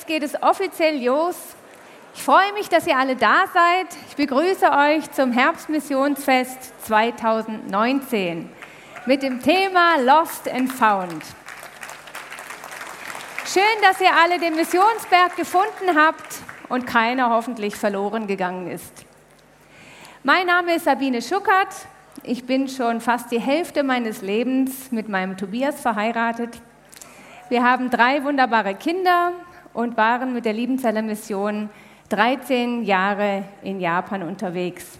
Jetzt geht es offiziell los. Ich freue mich, dass ihr alle da seid. Ich begrüße euch zum Herbstmissionsfest 2019 mit dem Thema Lost and Found. Schön, dass ihr alle den Missionsberg gefunden habt und keiner hoffentlich verloren gegangen ist. Mein Name ist Sabine Schuckert. Ich bin schon fast die Hälfte meines Lebens mit meinem Tobias verheiratet. Wir haben drei wunderbare Kinder und waren mit der Liebenzeller Mission 13 Jahre in Japan unterwegs.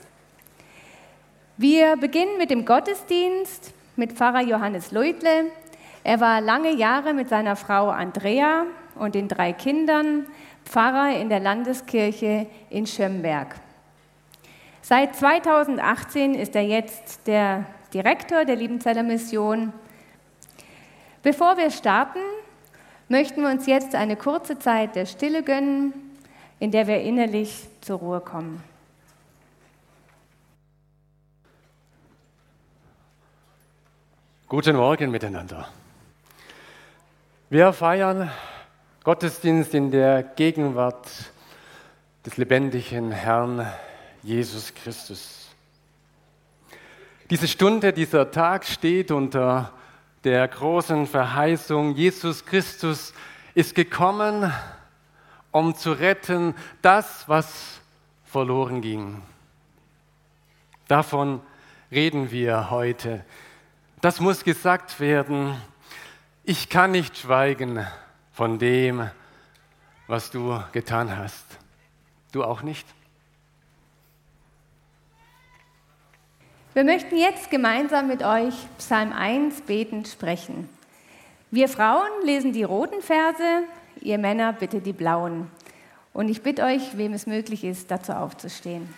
Wir beginnen mit dem Gottesdienst mit Pfarrer Johannes Leutle. Er war lange Jahre mit seiner Frau Andrea und den drei Kindern Pfarrer in der Landeskirche in Schömberg. Seit 2018 ist er jetzt der Direktor der Liebenzeller Mission. Bevor wir starten, möchten wir uns jetzt eine kurze Zeit der Stille gönnen, in der wir innerlich zur Ruhe kommen. Guten Morgen miteinander. Wir feiern Gottesdienst in der Gegenwart des lebendigen Herrn Jesus Christus. Diese Stunde, dieser Tag steht unter der großen Verheißung, Jesus Christus ist gekommen, um zu retten das, was verloren ging. Davon reden wir heute. Das muss gesagt werden. Ich kann nicht schweigen von dem, was du getan hast. Du auch nicht? Wir möchten jetzt gemeinsam mit euch Psalm 1 betend sprechen. Wir Frauen lesen die roten Verse, ihr Männer bitte die blauen. Und ich bitte euch, wem es möglich ist, dazu aufzustehen.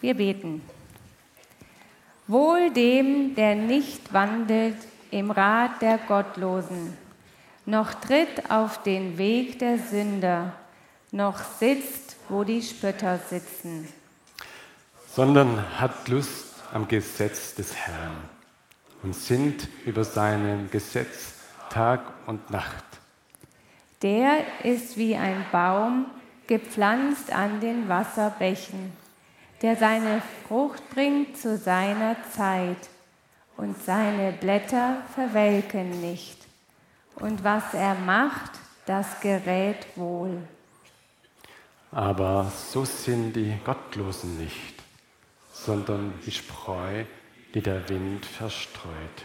Wir beten. Wohl dem, der nicht wandelt im Rat der Gottlosen, noch tritt auf den Weg der Sünder, noch sitzt, wo die Spötter sitzen sondern hat Lust am Gesetz des Herrn und sinnt über seinem Gesetz Tag und Nacht. Der ist wie ein Baum gepflanzt an den Wasserbächen, der seine Frucht bringt zu seiner Zeit und seine Blätter verwelken nicht. Und was er macht, das gerät wohl. Aber so sind die Gottlosen nicht sondern wie Spreu, die der Wind verstreut.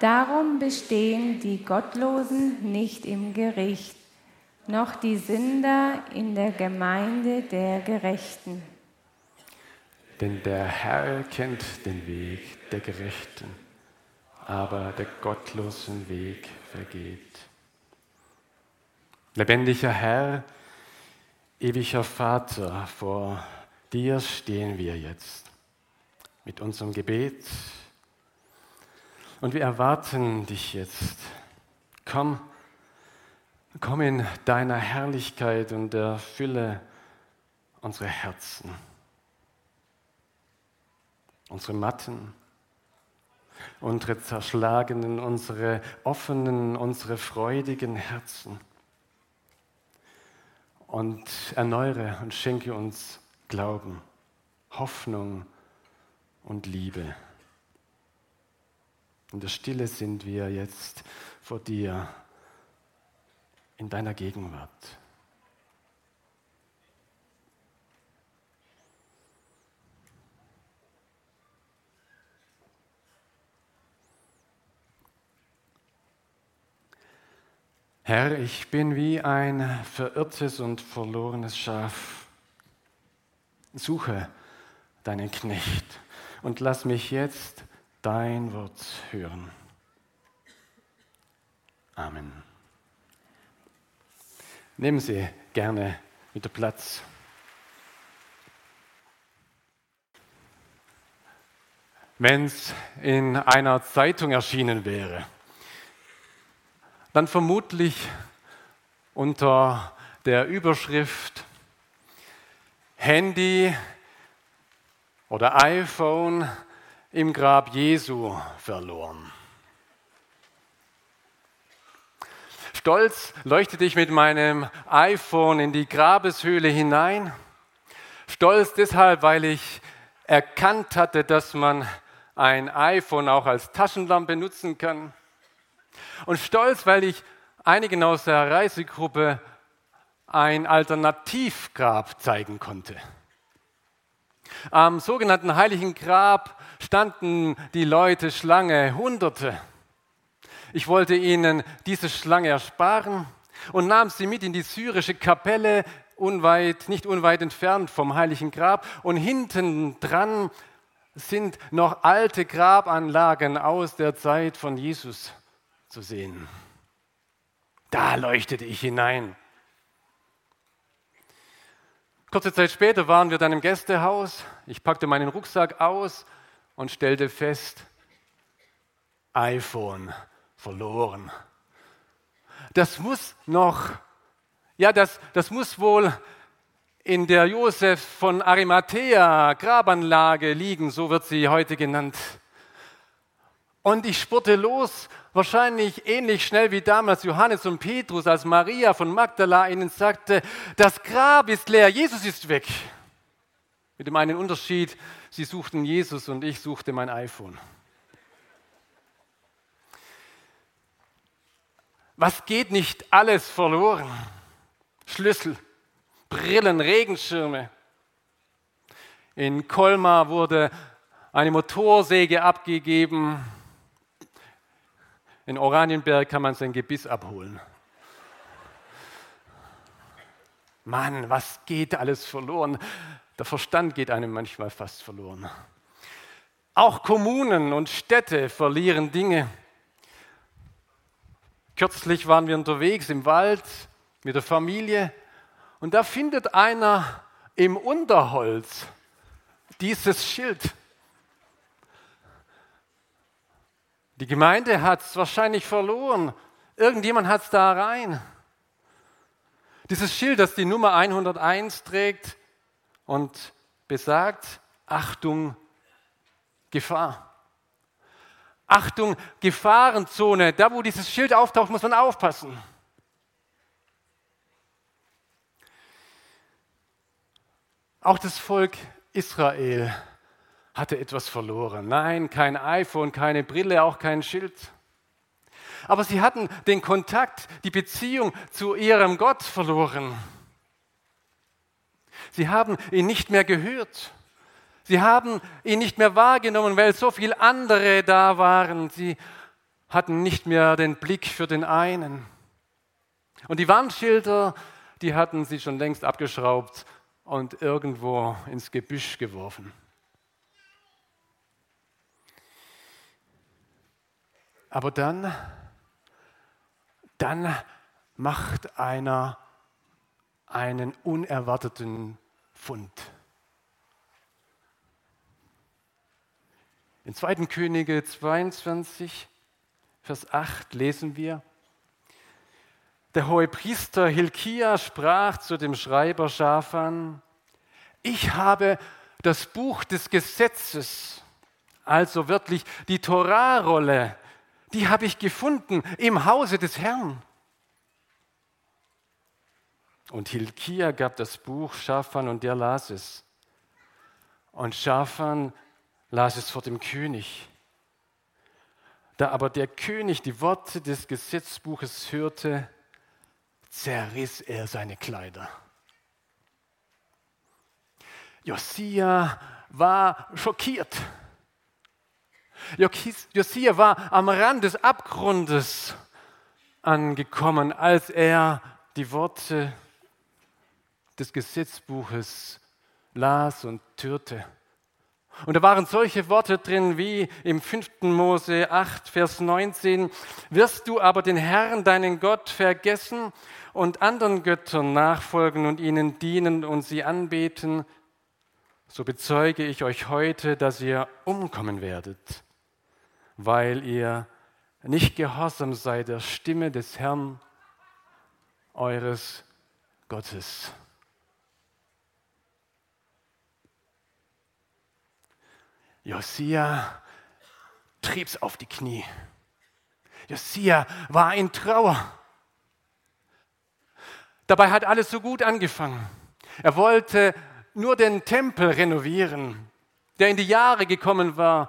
Darum bestehen die Gottlosen nicht im Gericht, noch die Sünder in der Gemeinde der Gerechten. Denn der Herr kennt den Weg der Gerechten, aber der gottlosen Weg vergeht. Lebendiger Herr, ewiger Vater, vor dir stehen wir jetzt mit unserem Gebet und wir erwarten dich jetzt. Komm, komm in deiner Herrlichkeit und erfülle unsere Herzen, unsere Matten, unsere zerschlagenen, unsere offenen, unsere freudigen Herzen und erneuere und schenke uns Glauben, Hoffnung und Liebe. In der Stille sind wir jetzt vor dir in deiner Gegenwart. Herr, ich bin wie ein verirrtes und verlorenes Schaf. Suche deinen Knecht und lass mich jetzt dein Wort hören. Amen. Nehmen Sie gerne wieder Platz. Wenn es in einer Zeitung erschienen wäre, dann vermutlich unter der Überschrift Handy oder iPhone im Grab Jesu verloren. Stolz leuchtete ich mit meinem iPhone in die Grabeshöhle hinein. Stolz deshalb, weil ich erkannt hatte, dass man ein iPhone auch als Taschenlampe nutzen kann. Und stolz, weil ich einigen aus der Reisegruppe ein Alternativgrab zeigen konnte. Am sogenannten Heiligen Grab standen die Leute Schlange, Hunderte. Ich wollte ihnen diese Schlange ersparen und nahm sie mit in die syrische Kapelle, unweit, nicht unweit entfernt vom Heiligen Grab. Und hinten dran sind noch alte Grabanlagen aus der Zeit von Jesus zu sehen. Da leuchtete ich hinein. Kurze Zeit später waren wir dann im Gästehaus. Ich packte meinen Rucksack aus und stellte fest, iPhone verloren. Das muss noch, ja, das, das muss wohl in der Josef von Arimathea Grabanlage liegen, so wird sie heute genannt. Und ich spurte los, wahrscheinlich ähnlich schnell wie damals Johannes und Petrus, als Maria von Magdala ihnen sagte, das Grab ist leer, Jesus ist weg. Mit dem einen Unterschied, sie suchten Jesus und ich suchte mein iPhone. Was geht nicht alles verloren? Schlüssel, Brillen, Regenschirme. In Colmar wurde eine Motorsäge abgegeben. In Oranienberg kann man sein Gebiss abholen. Mann, was geht alles verloren? Der Verstand geht einem manchmal fast verloren. Auch Kommunen und Städte verlieren Dinge. Kürzlich waren wir unterwegs im Wald mit der Familie und da findet einer im Unterholz dieses Schild. Die Gemeinde hat es wahrscheinlich verloren. Irgendjemand hat es da rein. Dieses Schild, das die Nummer 101 trägt und besagt, Achtung, Gefahr. Achtung, Gefahrenzone. Da, wo dieses Schild auftaucht, muss man aufpassen. Auch das Volk Israel hatte etwas verloren. Nein, kein iPhone, keine Brille, auch kein Schild. Aber sie hatten den Kontakt, die Beziehung zu ihrem Gott verloren. Sie haben ihn nicht mehr gehört. Sie haben ihn nicht mehr wahrgenommen, weil so viele andere da waren. Sie hatten nicht mehr den Blick für den einen. Und die Wandschilder, die hatten sie schon längst abgeschraubt und irgendwo ins Gebüsch geworfen. Aber dann, dann macht einer einen unerwarteten Fund. In 2. Könige 22, Vers 8 lesen wir, der hohe Priester Hilkia sprach zu dem Schreiber Schafan, ich habe das Buch des Gesetzes, also wörtlich die Torahrolle, die habe ich gefunden im Hause des Herrn. Und Hilkia gab das Buch Schafan und der las es. Und Schafan las es vor dem König. Da aber der König die Worte des Gesetzbuches hörte, zerriss er seine Kleider. Josia war schockiert. Josia war am Rand des Abgrundes angekommen, als er die Worte des Gesetzbuches las und hörte. Und da waren solche Worte drin wie im 5. Mose 8, Vers 19, wirst du aber den Herrn, deinen Gott, vergessen und anderen Göttern nachfolgen und ihnen dienen und sie anbeten, so bezeuge ich euch heute, dass ihr umkommen werdet, weil ihr nicht gehorsam seid der Stimme des Herrn, eures Gottes. Josia trieb's auf die Knie. Josia war in Trauer. Dabei hat alles so gut angefangen. Er wollte nur den Tempel renovieren, der in die Jahre gekommen war.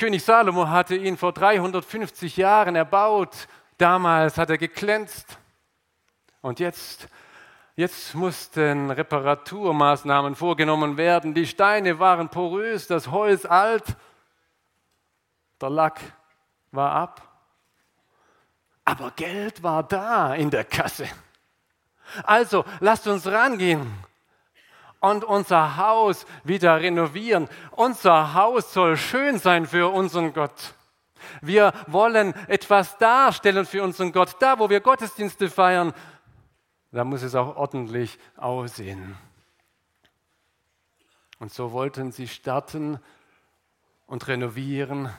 König Salomo hatte ihn vor 350 Jahren erbaut. Damals hat er geglänzt. Und jetzt Jetzt mussten Reparaturmaßnahmen vorgenommen werden. Die Steine waren porös, das Holz alt, der Lack war ab. Aber Geld war da in der Kasse. Also lasst uns rangehen und unser Haus wieder renovieren. Unser Haus soll schön sein für unseren Gott. Wir wollen etwas darstellen für unseren Gott. Da, wo wir Gottesdienste feiern, da muss es auch ordentlich aussehen. Und so wollten sie starten und renovieren.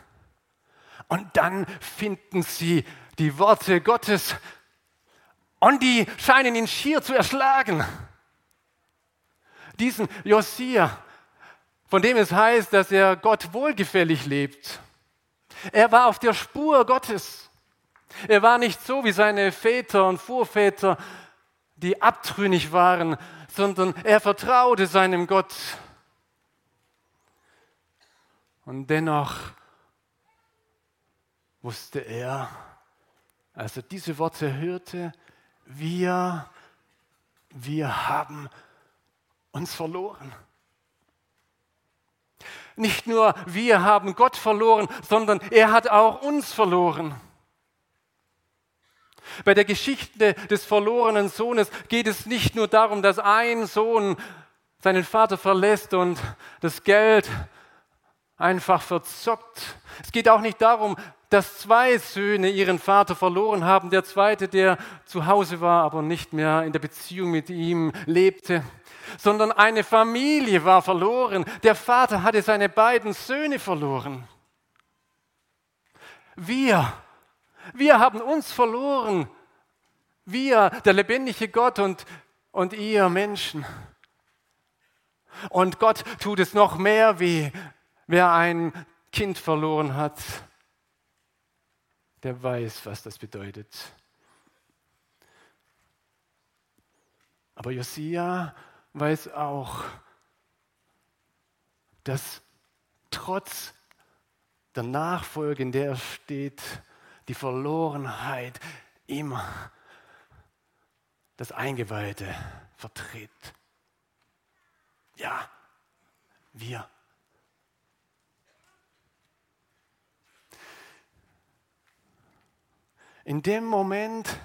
Und dann finden sie die Worte Gottes und die scheinen ihn schier zu erschlagen. Diesen Josia, von dem es heißt, dass er Gott wohlgefällig lebt. Er war auf der Spur Gottes. Er war nicht so wie seine Väter und Vorväter, die abtrünnig waren, sondern er vertraute seinem Gott. Und dennoch wusste er, als er diese Worte hörte, wir, wir haben uns verloren. Nicht nur wir haben Gott verloren, sondern er hat auch uns verloren. Bei der Geschichte des verlorenen Sohnes geht es nicht nur darum, dass ein Sohn seinen Vater verlässt und das Geld einfach verzockt. Es geht auch nicht darum, dass zwei Söhne ihren Vater verloren haben. Der zweite, der zu Hause war, aber nicht mehr in der Beziehung mit ihm lebte, sondern eine Familie war verloren. Der Vater hatte seine beiden Söhne verloren. Wir wir haben uns verloren. Wir, der lebendige Gott und, und ihr Menschen. Und Gott tut es noch mehr weh, wer ein Kind verloren hat. Der weiß, was das bedeutet. Aber Josia weiß auch, dass trotz der Nachfolge, in der er steht, die Verlorenheit immer das Eingeweihte vertritt. Ja, wir. In dem Moment,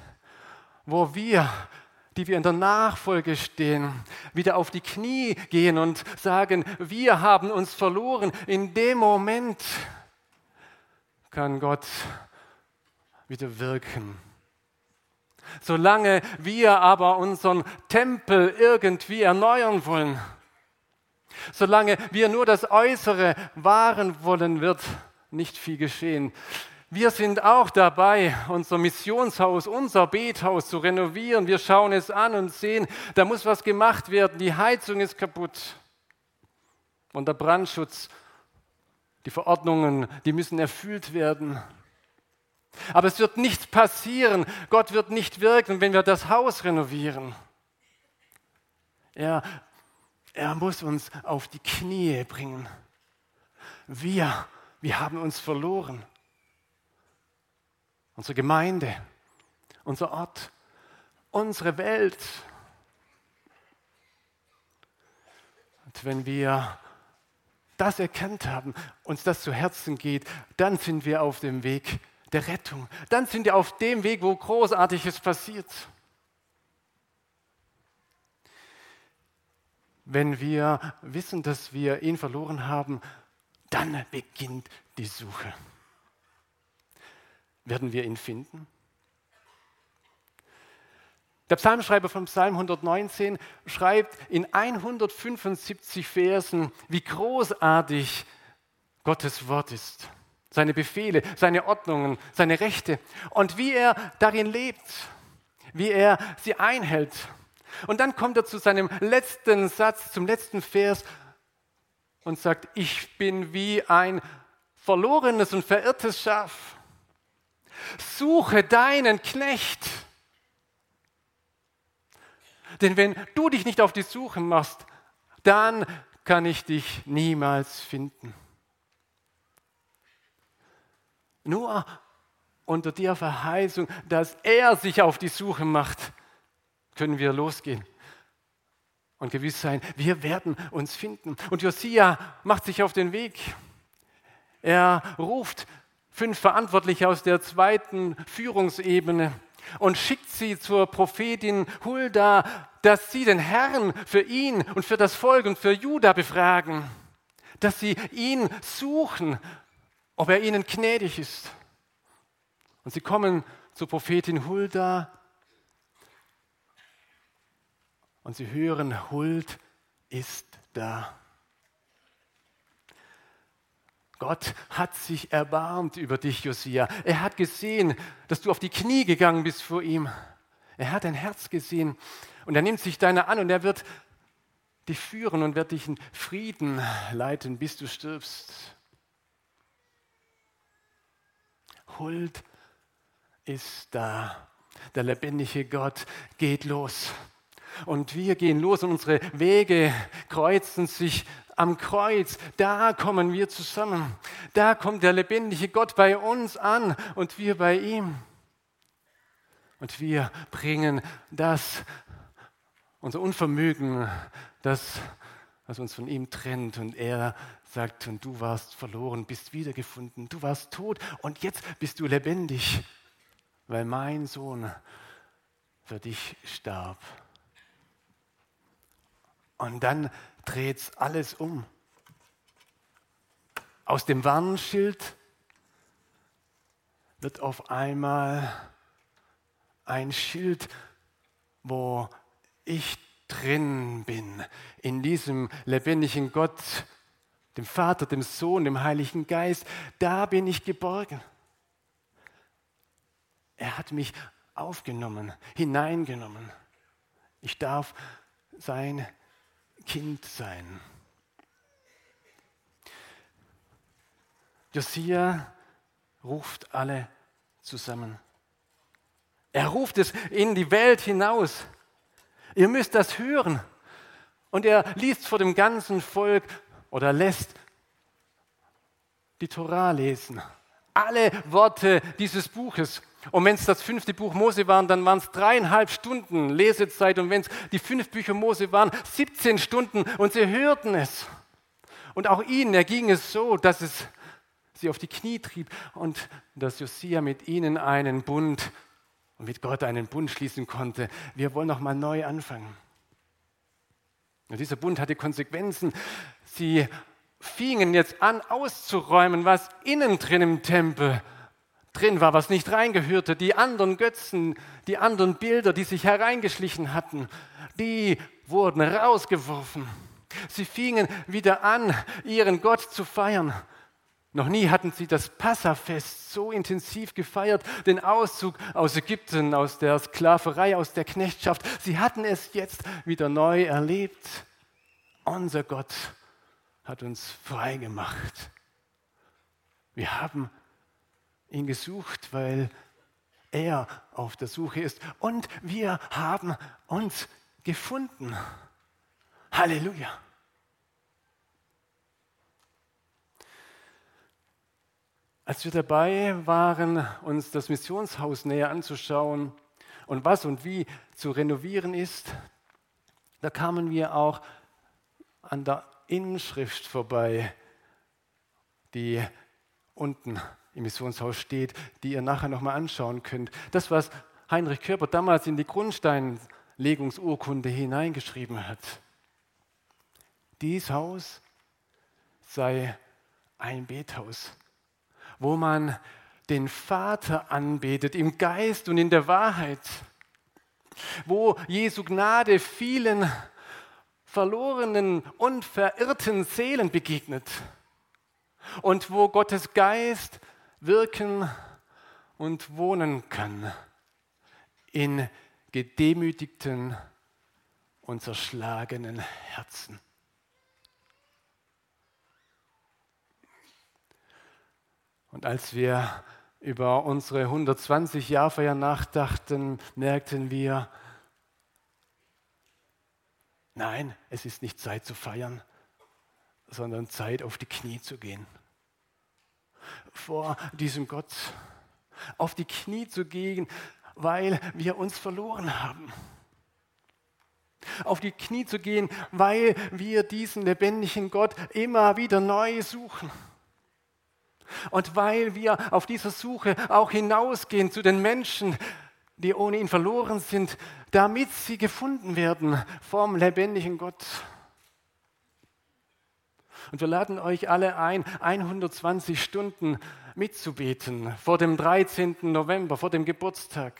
wo wir, die wir in der Nachfolge stehen, wieder auf die Knie gehen und sagen, wir haben uns verloren, in dem Moment kann Gott wieder wirken. Solange wir aber unseren Tempel irgendwie erneuern wollen, solange wir nur das Äußere wahren wollen, wird nicht viel geschehen. Wir sind auch dabei, unser Missionshaus, unser Bethaus zu renovieren. Wir schauen es an und sehen, da muss was gemacht werden. Die Heizung ist kaputt. Und der Brandschutz, die Verordnungen, die müssen erfüllt werden. Aber es wird nichts passieren. Gott wird nicht wirken, wenn wir das Haus renovieren. Er, er muss uns auf die Knie bringen. Wir, wir haben uns verloren. Unsere Gemeinde, unser Ort, unsere Welt. Und wenn wir das erkannt haben, uns das zu Herzen geht, dann sind wir auf dem Weg der Rettung. Dann sind wir auf dem Weg, wo Großartiges passiert. wenn wir wissen, dass wir ihn verloren haben, dann beginnt die Suche. Werden wir ihn finden? Der Psalmschreiber vom Psalm 119 schreibt in 175 Versen, wie großartig Gottes Wort ist. Seine Befehle, seine Ordnungen, seine Rechte und wie er darin lebt, wie er sie einhält. Und dann kommt er zu seinem letzten Satz, zum letzten Vers und sagt, ich bin wie ein verlorenes und verirrtes Schaf. Suche deinen Knecht denn wenn du dich nicht auf die Suche machst, dann kann ich dich niemals finden. Nur unter der Verheißung, dass er sich auf die Suche macht, können wir losgehen und gewiss sein, wir werden uns finden. Und Josia macht sich auf den Weg. Er ruft fünf Verantwortliche aus der zweiten Führungsebene und schickt sie zur Prophetin Hulda, dass sie den Herrn für ihn und für das Volk und für Juda befragen, dass sie ihn suchen, ob er ihnen gnädig ist. Und sie kommen zur Prophetin Hulda und sie hören, Huld ist da. Gott hat sich erbarmt über dich, Josia. Er hat gesehen, dass du auf die Knie gegangen bist vor ihm. Er hat dein Herz gesehen und er nimmt sich deiner an und er wird dich führen und wird dich in Frieden leiten, bis du stirbst. Huld ist da. Der lebendige Gott geht los. Und wir gehen los und unsere Wege kreuzen sich am Kreuz, da kommen wir zusammen. Da kommt der lebendige Gott bei uns an und wir bei ihm. Und wir bringen das, unser Unvermögen, das, was uns von ihm trennt. Und er sagt, und du warst verloren, bist wiedergefunden. Du warst tot und jetzt bist du lebendig, weil mein Sohn für dich starb. Und dann dreht es alles um. Aus dem Warnschild wird auf einmal ein Schild, wo ich drin bin, in diesem lebendigen Gott, dem Vater, dem Sohn, dem Heiligen Geist, da bin ich geborgen. Er hat mich aufgenommen, hineingenommen. Ich darf sein Kind sein. Josia ruft alle zusammen. Er ruft es in die Welt hinaus. Ihr müsst das hören. Und er liest vor dem ganzen Volk oder lässt die Torah lesen. Alle Worte dieses Buches. Und wenn es das fünfte Buch Mose waren, dann waren es dreieinhalb Stunden Lesezeit. Und wenn es die fünf Bücher Mose waren, 17 Stunden. Und sie hörten es. Und auch ihnen erging es so, dass es sie auf die Knie trieb und dass Josia mit ihnen einen Bund und mit Gott einen Bund schließen konnte. Wir wollen noch mal neu anfangen. Und dieser Bund hatte Konsequenzen. Sie fingen jetzt an auszuräumen, was innen drin im Tempel drin war, was nicht reingehörte. Die anderen Götzen, die anderen Bilder, die sich hereingeschlichen hatten, die wurden rausgeworfen. Sie fingen wieder an, ihren Gott zu feiern. Noch nie hatten sie das Passafest so intensiv gefeiert, den Auszug aus Ägypten, aus der Sklaverei, aus der Knechtschaft. Sie hatten es jetzt wieder neu erlebt. Unser Gott hat uns frei gemacht. Wir haben ihn gesucht, weil er auf der Suche ist. Und wir haben uns gefunden. Halleluja. Als wir dabei waren, uns das Missionshaus näher anzuschauen und was und wie zu renovieren ist, da kamen wir auch an der Inschrift vorbei, die unten im Missionshaus steht, die ihr nachher nochmal anschauen könnt. Das, was Heinrich Körper damals in die Grundsteinlegungsurkunde hineingeschrieben hat. dies Haus sei ein Bethaus, wo man den Vater anbetet im Geist und in der Wahrheit, wo Jesu Gnade vielen verlorenen und verirrten Seelen begegnet und wo Gottes Geist wirken und wohnen kann in gedemütigten und zerschlagenen Herzen. Und als wir über unsere 120 Jahrfeier nachdachten, merkten wir, nein, es ist nicht Zeit zu feiern, sondern Zeit auf die Knie zu gehen. Vor diesem Gott auf die Knie zu gehen, weil wir uns verloren haben. Auf die Knie zu gehen, weil wir diesen lebendigen Gott immer wieder neu suchen. Und weil wir auf dieser Suche auch hinausgehen zu den Menschen, die ohne ihn verloren sind, damit sie gefunden werden vom lebendigen Gott. Und wir laden euch alle ein, 120 Stunden mitzubeten vor dem 13. November, vor dem Geburtstag.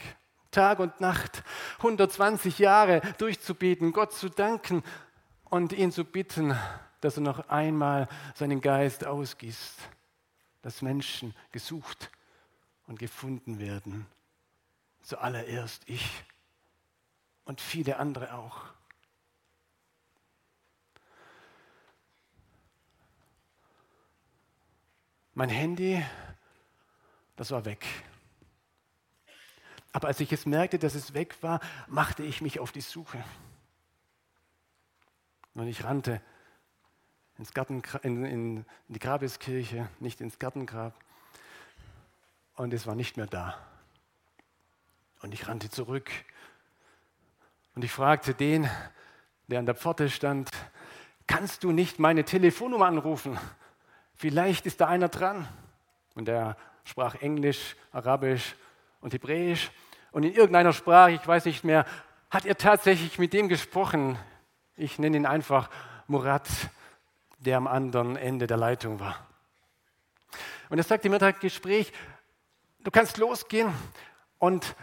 Tag und Nacht, 120 Jahre durchzubeten, Gott zu danken und ihn zu bitten, dass er noch einmal seinen Geist ausgießt, dass Menschen gesucht und gefunden werden. Zuallererst ich und viele andere auch. Mein Handy, das war weg. Aber als ich es merkte, dass es weg war, machte ich mich auf die Suche. Und ich rannte ins Garten, in, in die Grabeskirche, nicht ins Gartengrab. Und es war nicht mehr da. Und ich rannte zurück. Und ich fragte den, der an der Pforte stand, kannst du nicht meine Telefonnummer anrufen? Vielleicht ist da einer dran. Und er sprach Englisch, Arabisch und Hebräisch. Und in irgendeiner Sprache, ich weiß nicht mehr, hat er tatsächlich mit dem gesprochen. Ich nenne ihn einfach Murat, der am anderen Ende der Leitung war. Und er sagte mir das Gespräch, du kannst losgehen und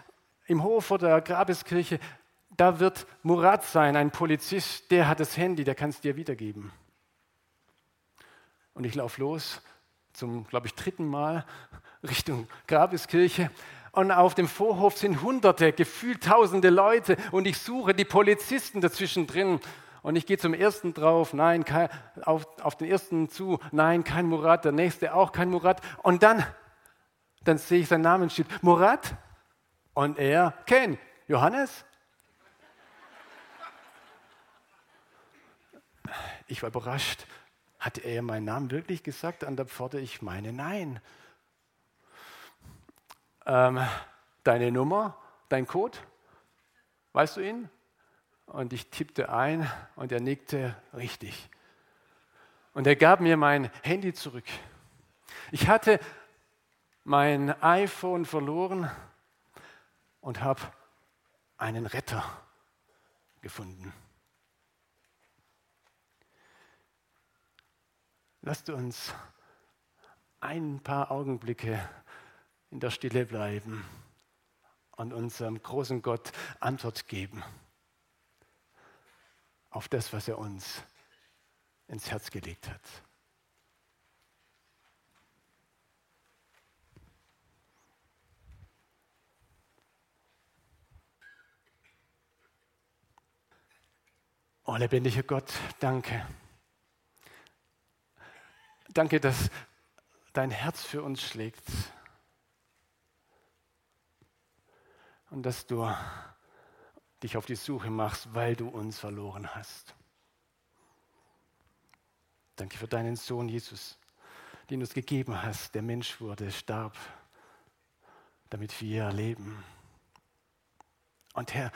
im Hof vor der Grabeskirche, da wird Murat sein, ein Polizist, der hat das Handy, der kann es dir wiedergeben. Und ich laufe los zum, glaube ich, dritten Mal Richtung Grabeskirche. Und auf dem Vorhof sind Hunderte, gefühlt Tausende Leute. Und ich suche die Polizisten dazwischen drin. Und ich gehe zum ersten drauf, nein, kein, auf, auf den ersten zu, nein, kein Murat, der nächste auch kein Murat. Und dann, dann sehe ich sein Namensschild, Murat. Und er, Ken, Johannes? Ich war überrascht. Hat er meinen Namen wirklich gesagt an der Pforte? Ich meine, nein. Ähm, deine Nummer, dein Code, weißt du ihn? Und ich tippte ein und er nickte richtig. Und er gab mir mein Handy zurück. Ich hatte mein iPhone verloren und habe einen Retter gefunden. Lasst uns ein paar Augenblicke in der Stille bleiben und unserem großen Gott Antwort geben auf das, was er uns ins Herz gelegt hat. Oh, lebendiger Gott, danke Danke, dass dein Herz für uns schlägt und dass du dich auf die Suche machst, weil du uns verloren hast. Danke für deinen Sohn Jesus, den du uns gegeben hast, der Mensch wurde, starb, damit wir leben. Und Herr,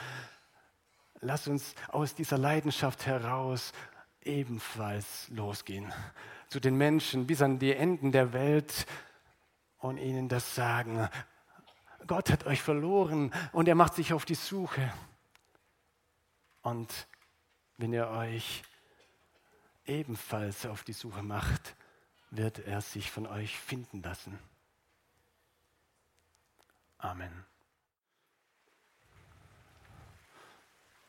lass uns aus dieser Leidenschaft heraus ebenfalls losgehen zu den Menschen bis an die Enden der Welt und ihnen das sagen. Gott hat euch verloren und er macht sich auf die Suche. Und wenn ihr euch ebenfalls auf die Suche macht, wird er sich von euch finden lassen. Amen.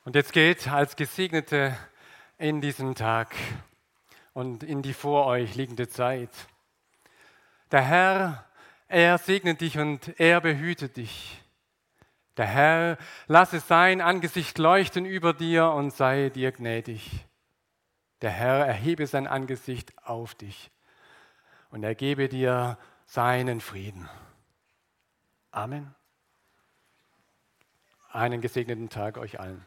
Und jetzt geht als Gesegnete in diesen Tag und in die vor euch liegende Zeit. Der Herr, er segnet dich und er behütet dich. Der Herr lasse sein Angesicht leuchten über dir und sei dir gnädig. Der Herr erhebe sein Angesicht auf dich und er gebe dir seinen Frieden. Amen. Einen gesegneten Tag euch allen.